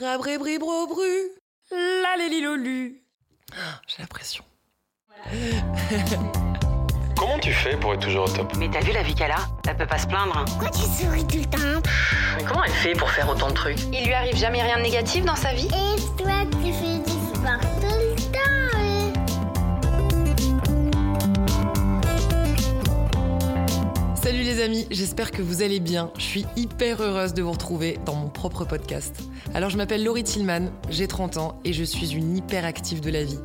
Rabribribro-bru, la. J'ai la pression. Comment tu fais pour être toujours au top Mais t'as vu la vie qu'elle a Elle peut pas se plaindre. Pourquoi tu souris tout le temps Mais comment elle fait pour faire autant de trucs Il lui arrive jamais rien de négatif dans sa vie Et toi, tu fais du sport tout le Salut les amis, j'espère que vous allez bien. Je suis hyper heureuse de vous retrouver dans mon propre podcast. Alors je m'appelle Laurie Tillman, j'ai 30 ans et je suis une hyper active de la vie.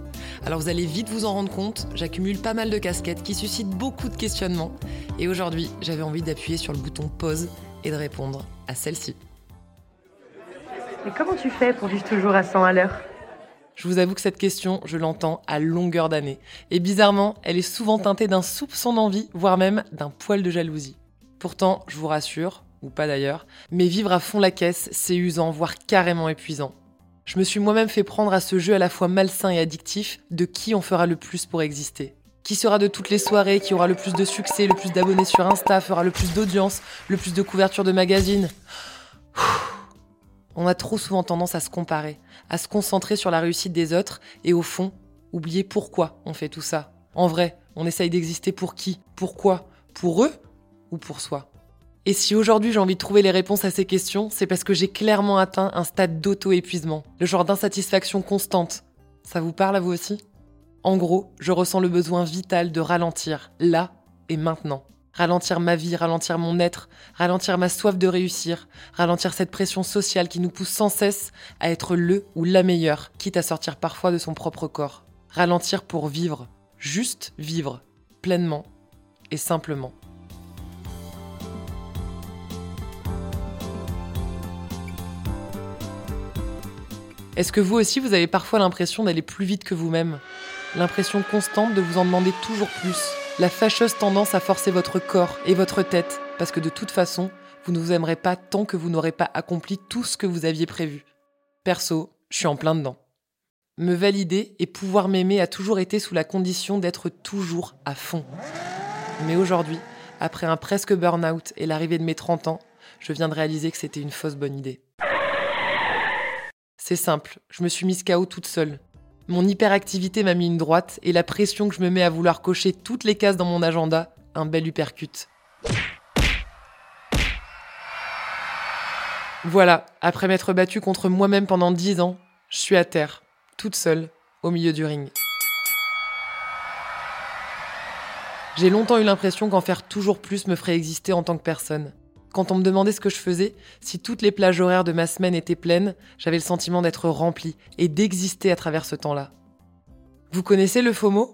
Alors vous allez vite vous en rendre compte, j'accumule pas mal de casquettes qui suscitent beaucoup de questionnements. Et aujourd'hui, j'avais envie d'appuyer sur le bouton pause et de répondre à celle-ci. Mais comment tu fais pour vivre toujours à 100 à l'heure? Je vous avoue que cette question, je l'entends à longueur d'année. Et bizarrement, elle est souvent teintée d'un soupçon d'envie, voire même d'un poil de jalousie. Pourtant, je vous rassure, ou pas d'ailleurs, mais vivre à fond la caisse, c'est usant, voire carrément épuisant. Je me suis moi-même fait prendre à ce jeu à la fois malsain et addictif de qui on fera le plus pour exister. Qui sera de toutes les soirées, qui aura le plus de succès, le plus d'abonnés sur Insta, fera le plus d'audience, le plus de couverture de magazines? On a trop souvent tendance à se comparer, à se concentrer sur la réussite des autres et au fond, oublier pourquoi on fait tout ça. En vrai, on essaye d'exister pour qui? Pourquoi? Pour eux ou pour soi? Et si aujourd'hui j'ai envie de trouver les réponses à ces questions, c'est parce que j'ai clairement atteint un stade d'auto-épuisement, le genre d'insatisfaction constante. Ça vous parle à vous aussi? En gros, je ressens le besoin vital de ralentir, là et maintenant. Ralentir ma vie, ralentir mon être, ralentir ma soif de réussir, ralentir cette pression sociale qui nous pousse sans cesse à être le ou la meilleure, quitte à sortir parfois de son propre corps. Ralentir pour vivre, juste vivre, pleinement et simplement. Est-ce que vous aussi, vous avez parfois l'impression d'aller plus vite que vous-même? L'impression constante de vous en demander toujours plus? La fâcheuse tendance à forcer votre corps et votre tête Parce que de toute façon, vous ne vous aimerez pas tant que vous n'aurez pas accompli tout ce que vous aviez prévu. Perso, je suis en plein dedans. Me valider et pouvoir m'aimer a toujours été sous la condition d'être toujours à fond. Mais aujourd'hui, après un presque burn-out et l'arrivée de mes 30 ans, je viens de réaliser que c'était une fausse bonne idée. C'est simple, je me suis mise KO toute seule. Mon hyperactivité m'a mis une droite et la pression que je me mets à vouloir cocher toutes les cases dans mon agenda, un bel uppercut. Voilà, après m'être battue contre moi-même pendant 10 ans, je suis à terre, toute seule, au milieu du ring. J'ai longtemps eu l'impression qu'en faire toujours plus me ferait exister en tant que personne. Quand on me demandait ce que je faisais, si toutes les plages horaires de ma semaine étaient pleines, j'avais le sentiment d'être remplie et d'exister à travers ce temps-là. Vous connaissez le FOMO?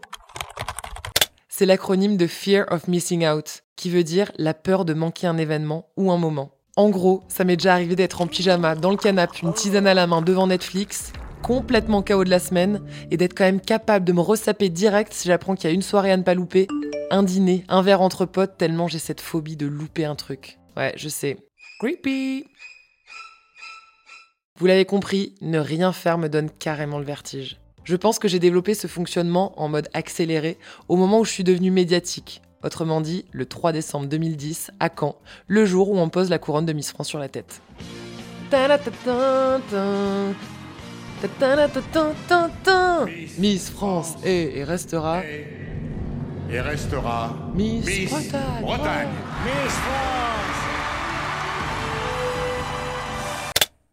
C'est l'acronyme de Fear of Missing Out, qui veut dire la peur de manquer un événement ou un moment. En gros, ça m'est déjà arrivé d'être en pyjama, dans le canapé, une tisane à la main devant Netflix, complètement KO de la semaine, et d'être quand même capable de me ressaper direct si j'apprends qu'il y a une soirée à ne pas louper, un dîner, un verre entre potes, tellement j'ai cette phobie de louper un truc. Ouais, je sais. Creepy Vous l'avez compris, ne rien faire me donne carrément le vertige. Je pense que j'ai développé ce fonctionnement en mode accéléré au moment où je suis devenue médiatique. Autrement dit, le 3 décembre 2010, à Caen, le jour où on pose la couronne de Miss France sur la tête. Miss France est et restera et restera Miss. Bretagne. Miss France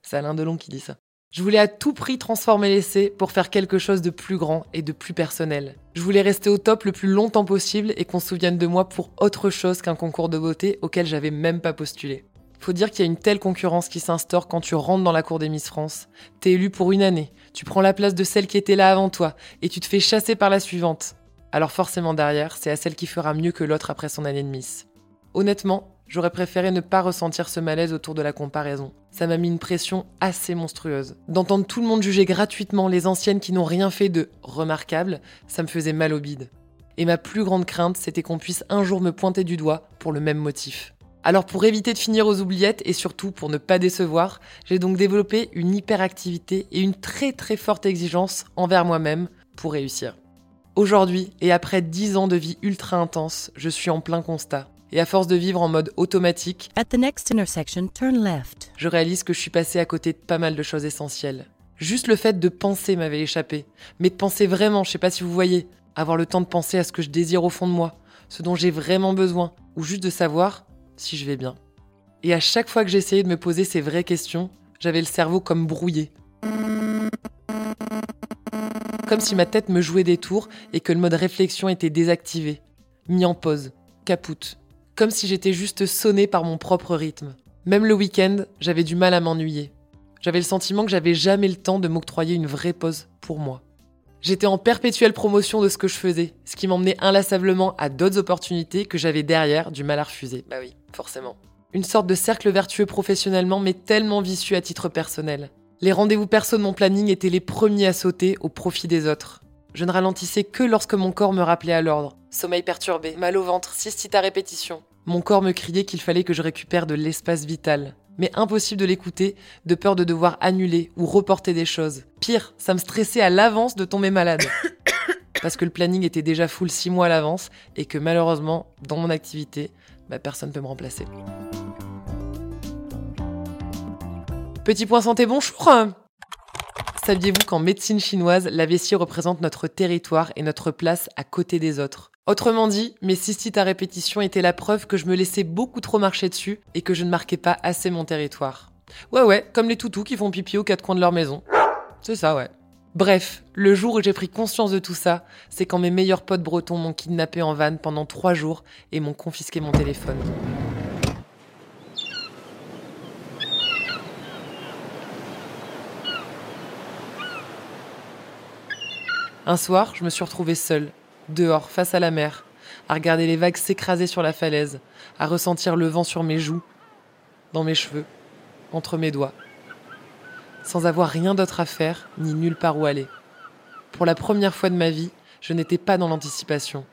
C'est Alain Delon qui dit ça. Je voulais à tout prix transformer l'essai pour faire quelque chose de plus grand et de plus personnel. Je voulais rester au top le plus longtemps possible et qu'on se souvienne de moi pour autre chose qu'un concours de beauté auquel j'avais même pas postulé. Faut dire qu'il y a une telle concurrence qui s'instaure quand tu rentres dans la cour des Miss France. T'es élu pour une année, tu prends la place de celle qui était là avant toi et tu te fais chasser par la suivante. Alors forcément derrière, c'est à celle qui fera mieux que l'autre après son année de Miss. Honnêtement, j'aurais préféré ne pas ressentir ce malaise autour de la comparaison. Ça m'a mis une pression assez monstrueuse. D'entendre tout le monde juger gratuitement les anciennes qui n'ont rien fait de remarquable, ça me faisait mal au bide. Et ma plus grande crainte, c'était qu'on puisse un jour me pointer du doigt pour le même motif. Alors pour éviter de finir aux oubliettes et surtout pour ne pas décevoir, j'ai donc développé une hyperactivité et une très très forte exigence envers moi-même pour réussir. Aujourd'hui, et après 10 ans de vie ultra intense, je suis en plein constat. Et à force de vivre en mode automatique, At the next intersection, turn left. je réalise que je suis passé à côté de pas mal de choses essentielles. Juste le fait de penser m'avait échappé. Mais de penser vraiment, je sais pas si vous voyez. Avoir le temps de penser à ce que je désire au fond de moi, ce dont j'ai vraiment besoin, ou juste de savoir si je vais bien. Et à chaque fois que j'essayais de me poser ces vraies questions, j'avais le cerveau comme brouillé. Comme si ma tête me jouait des tours et que le mode réflexion était désactivé, mis en pause, capoute. Comme si j'étais juste sonné par mon propre rythme. Même le week-end, j'avais du mal à m'ennuyer. J'avais le sentiment que j'avais jamais le temps de m'octroyer une vraie pause pour moi. J'étais en perpétuelle promotion de ce que je faisais, ce qui m'emmenait inlassablement à d'autres opportunités que j'avais derrière du mal à refuser. Bah oui, forcément. Une sorte de cercle vertueux professionnellement, mais tellement vicieux à titre personnel. Les rendez-vous perso de mon planning étaient les premiers à sauter au profit des autres. Je ne ralentissais que lorsque mon corps me rappelait à l'ordre. Sommeil perturbé, mal au ventre, cystite à répétition. Mon corps me criait qu'il fallait que je récupère de l'espace vital. Mais impossible de l'écouter, de peur de devoir annuler ou reporter des choses. Pire, ça me stressait à l'avance de tomber malade. Parce que le planning était déjà full six mois à l'avance et que malheureusement, dans mon activité, bah, personne ne peut me remplacer. Petit point santé, bonjour Saviez-vous qu'en médecine chinoise, la vessie représente notre territoire et notre place à côté des autres? Autrement dit, mes cystites à répétition étaient la preuve que je me laissais beaucoup trop marcher dessus et que je ne marquais pas assez mon territoire. Ouais ouais, comme les toutous qui font pipi aux quatre coins de leur maison. C'est ça ouais. Bref, le jour où j'ai pris conscience de tout ça, c'est quand mes meilleurs potes bretons m'ont kidnappé en van pendant trois jours et m'ont confisqué mon téléphone. Un soir, je me suis retrouvée seule, dehors, face à la mer, à regarder les vagues s'écraser sur la falaise, à ressentir le vent sur mes joues, dans mes cheveux, entre mes doigts, sans avoir rien d'autre à faire, ni nulle part où aller. Pour la première fois de ma vie, je n'étais pas dans l'anticipation.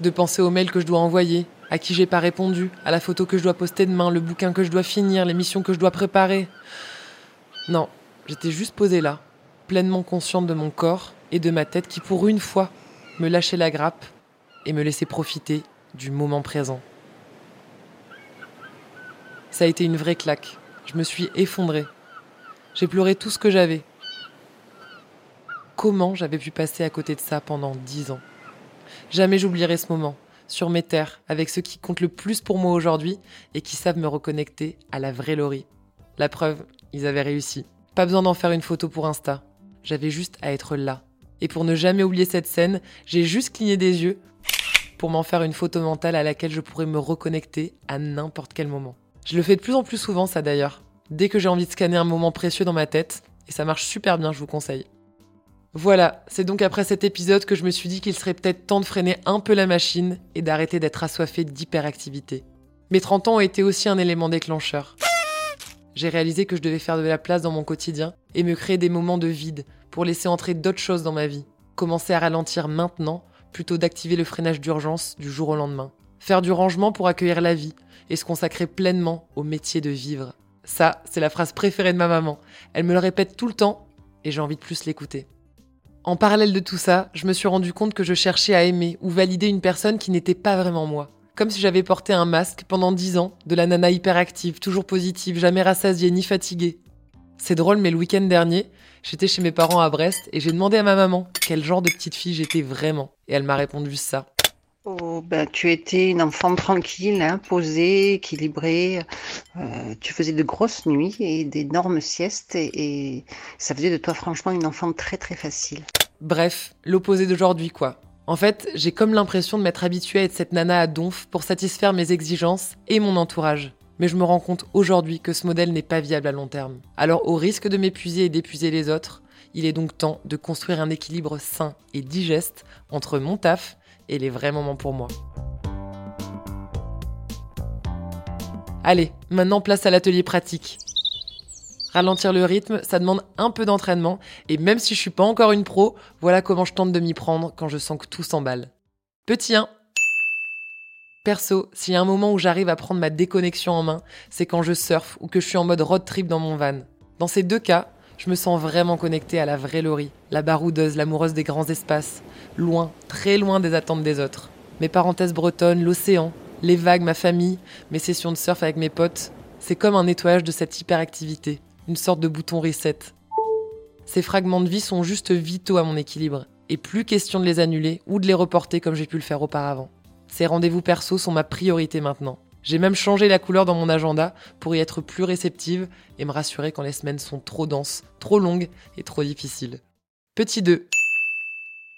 De penser aux mails que je dois envoyer, à qui j'ai pas répondu, à la photo que je dois poster demain, le bouquin que je dois finir, les missions que je dois préparer. Non, j'étais juste posée là, pleinement consciente de mon corps et de ma tête qui, pour une fois, me lâchait la grappe et me laissait profiter du moment présent. Ça a été une vraie claque. Je me suis effondrée. J'ai pleuré tout ce que j'avais. Comment j'avais pu passer à côté de ça pendant dix ans? Jamais j'oublierai ce moment, sur mes terres, avec ceux qui comptent le plus pour moi aujourd'hui et qui savent me reconnecter à la vraie Laurie. La preuve, ils avaient réussi. Pas besoin d'en faire une photo pour Insta. J'avais juste à être là. Et pour ne jamais oublier cette scène, j'ai juste cligné des yeux pour m'en faire une photo mentale à laquelle je pourrais me reconnecter à n'importe quel moment. Je le fais de plus en plus souvent, ça d'ailleurs. Dès que j'ai envie de scanner un moment précieux dans ma tête, et ça marche super bien, je vous conseille. Voilà, c'est donc après cet épisode que je me suis dit qu'il serait peut-être temps de freiner un peu la machine et d'arrêter d'être assoiffé d'hyperactivité. Mes 30 ans ont été aussi un élément déclencheur. J'ai réalisé que je devais faire de la place dans mon quotidien et me créer des moments de vide pour laisser entrer d'autres choses dans ma vie. Commencer à ralentir maintenant plutôt d'activer le freinage d'urgence du jour au lendemain. Faire du rangement pour accueillir la vie et se consacrer pleinement au métier de vivre. Ça, c'est la phrase préférée de ma maman. Elle me le répète tout le temps et j'ai envie de plus l'écouter. En parallèle de tout ça, je me suis rendu compte que je cherchais à aimer ou valider une personne qui n'était pas vraiment moi. Comme si j'avais porté un masque pendant dix ans, de la nana hyperactive, toujours positive, jamais rassasiée ni fatiguée. C'est drôle, mais le week-end dernier, j'étais chez mes parents à Brest et j'ai demandé à ma maman quel genre de petite fille j'étais vraiment. Et elle m'a répondu ça. Oh, ben, tu étais une enfant tranquille, hein, posée, équilibrée. Euh, tu faisais de grosses nuits et d'énormes siestes et, et ça faisait de toi franchement une enfant très très facile. Bref, l'opposé d'aujourd'hui quoi. En fait, j'ai comme l'impression de m'être habituée à être cette nana à donf pour satisfaire mes exigences et mon entourage. Mais je me rends compte aujourd'hui que ce modèle n'est pas viable à long terme. Alors au risque de m'épuiser et d'épuiser les autres, il est donc temps de construire un équilibre sain et digeste entre mon taf et les vrais moments pour moi. Allez, maintenant place à l'atelier pratique. Ralentir le rythme, ça demande un peu d'entraînement, et même si je suis pas encore une pro, voilà comment je tente de m'y prendre quand je sens que tout s'emballe. Petit 1. Perso, s'il y a un moment où j'arrive à prendre ma déconnexion en main, c'est quand je surfe ou que je suis en mode road trip dans mon van. Dans ces deux cas, je me sens vraiment connectée à la vraie Laurie, la baroudeuse, l'amoureuse des grands espaces, loin, très loin des attentes des autres. Mes parenthèses bretonnes, l'océan, Les vagues, ma famille, mes sessions de surf avec mes potes, c'est comme un nettoyage de cette hyperactivité, une sorte de bouton reset. Ces fragments de vie sont juste vitaux à mon équilibre, et plus question de les annuler ou de les reporter comme j'ai pu le faire auparavant. Ces rendez-vous perso sont ma priorité maintenant. J'ai même changé la couleur dans mon agenda pour y être plus réceptive et me rassurer quand les semaines sont trop denses, trop longues et trop difficiles. Petit 2.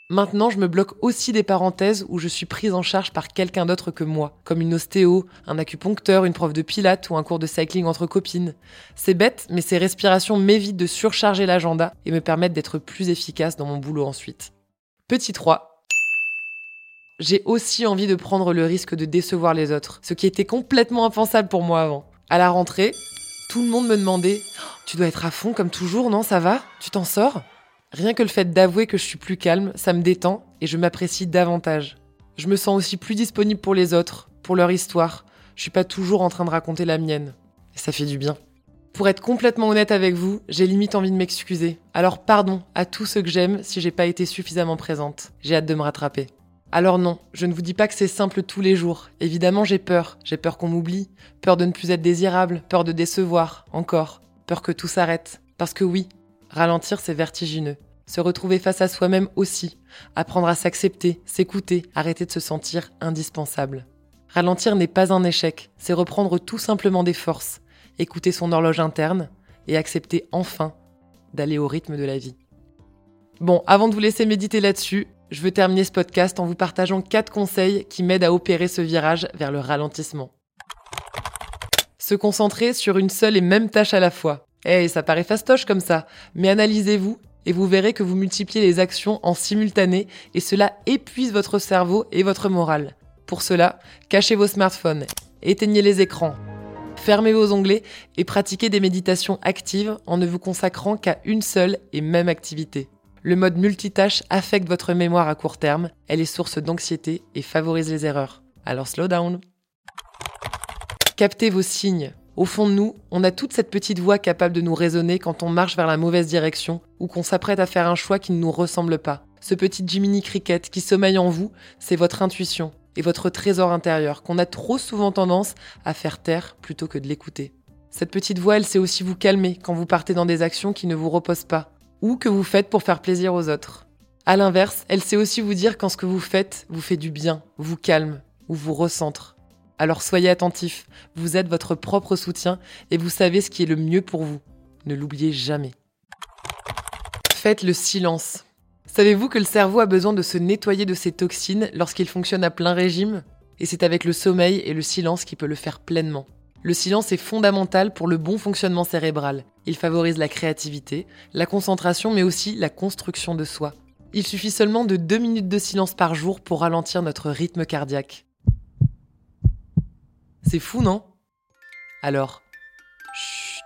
Maintenant, je me bloque aussi des parenthèses où je suis prise en charge par quelqu'un d'autre que moi, comme une ostéo, un acupuncteur, une prof de pilates ou un cours de cycling entre copines. C'est bête, mais ces respirations m'évitent de surcharger l'agenda et me permettent d'être plus efficace dans mon boulot ensuite. Petit 3. J'ai aussi envie de prendre le risque de décevoir les autres, ce qui était complètement impensable pour moi avant. À la rentrée, tout le monde me demandait Tu dois être à fond comme toujours, non Ça va? Tu t'en sors Rien que le fait d'avouer que je suis plus calme, ça me détend et je m'apprécie davantage. Je me sens aussi plus disponible pour les autres, pour leur histoire. Je suis pas toujours en train de raconter la mienne. Et ça fait du bien. Pour être complètement honnête avec vous, j'ai limite envie de m'excuser. Alors pardon à tous ceux que j'aime si j'ai pas été suffisamment présente. J'ai hâte de me rattraper. Alors non, je ne vous dis pas que c'est simple tous les jours. Évidemment, j'ai peur. J'ai peur qu'on m'oublie, peur de ne plus être désirable, peur de décevoir, encore, peur que tout s'arrête. Parce que oui, Ralentir, c'est vertigineux. Se retrouver face à soi-même aussi. Apprendre à s'accepter, s'écouter, arrêter de se sentir indispensable. Ralentir n'est pas un échec, c'est reprendre tout simplement des forces, écouter son horloge interne et accepter enfin d'aller au rythme de la vie. Bon, avant de vous laisser méditer là-dessus, je veux terminer ce podcast en vous partageant quatre conseils qui m'aident à opérer ce virage vers le ralentissement. Se concentrer sur une seule et même tâche à la fois. Eh, ça paraît fastoche comme ça, mais analysez-vous et vous verrez que vous multipliez les actions en simultané et cela épuise votre cerveau et votre morale. Pour cela, cachez vos smartphones, éteignez les écrans, fermez vos onglets et pratiquez des méditations actives en ne vous consacrant qu'à une seule et même activité. Le mode multitâche affecte votre mémoire à court terme, elle est source d'anxiété et favorise les erreurs. Alors slow down. Captez vos signes, au fond de nous, on a toute cette petite voix capable de nous raisonner quand on marche vers la mauvaise direction ou qu'on s'apprête à faire un choix qui ne nous ressemble pas. Ce petit Jiminy Cricket qui sommeille en vous, c'est votre intuition et votre trésor intérieur qu'on a trop souvent tendance à faire taire plutôt que de l'écouter. Cette petite voix, elle sait aussi vous calmer quand vous partez dans des actions qui ne vous reposent pas ou que vous faites pour faire plaisir aux autres. À l'inverse, elle sait aussi vous dire quand ce que vous faites vous fait du bien, vous calme ou vous recentre. Alors soyez attentifs, vous êtes votre propre soutien et vous savez ce qui est le mieux pour vous. Ne l'oubliez jamais. Faites le silence. Savez-vous que le cerveau a besoin de se nettoyer de ses toxines lorsqu'il fonctionne à plein régime? Et c'est avec le sommeil et le silence qu'il peut le faire pleinement. Le silence est fondamental pour le bon fonctionnement cérébral. Il favorise la créativité, la concentration, mais aussi la construction de soi. Il suffit seulement de deux minutes de silence par jour pour ralentir notre rythme cardiaque. C'est fou, non? Alors, chut.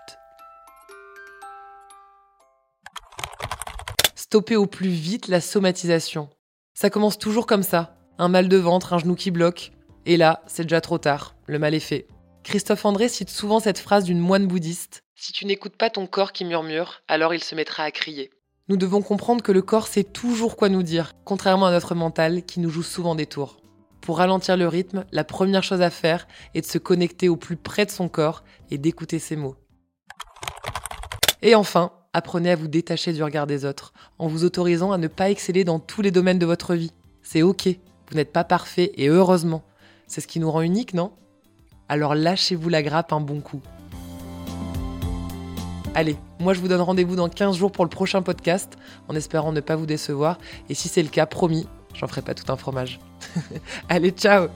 Stoppez au plus vite la somatisation. Ça commence toujours comme ça. Un mal de ventre, un genou qui bloque. Et là, c'est déjà trop tard. Le mal est fait. Christophe André cite souvent cette phrase d'une moine bouddhiste. Si tu n'écoutes pas ton corps qui murmure, alors il se mettra à crier. Nous devons comprendre que le corps sait toujours quoi nous dire, contrairement à notre mental qui nous joue souvent des tours. Pour ralentir le rythme, la première chose à faire est de se connecter au plus près de son corps et d'écouter ses mots. Et enfin, apprenez à vous détacher du regard des autres, en vous autorisant à ne pas exceller dans tous les domaines de votre vie. C'est ok, vous n'êtes pas parfait et heureusement. C'est ce qui nous rend unique, non? Alors lâchez-vous la grappe un bon coup. Allez, moi je vous donne rendez-vous dans 15 jours pour le prochain podcast, en espérant ne pas vous décevoir, et si c'est le cas, promis, j'en ferai pas tout un fromage. Allez, ciao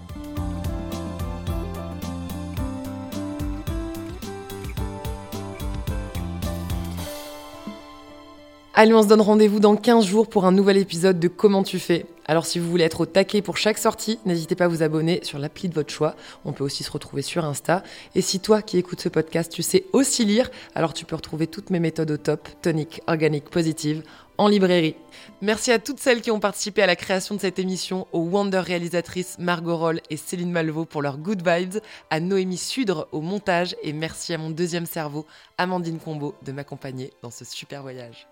Allez, on se donne rendez-vous dans 15 jours pour un nouvel épisode de Comment tu fais? Alors si vous voulez être au taquet pour chaque sortie, n'hésitez pas à vous abonner sur l'appli de votre choix. On peut aussi se retrouver sur Insta. Et si toi qui écoutes ce podcast, tu sais aussi lire, alors tu peux retrouver toutes mes méthodes au top, tonique, organique, positive, en librairie. Merci à toutes celles qui ont participé à la création de cette émission, aux Wonder réalisatrices Margot Roll et Céline Malvaux pour leurs good vibes, à Noémie Sudre au montage et merci à mon deuxième cerveau, Amandine Combo, de m'accompagner dans ce super voyage.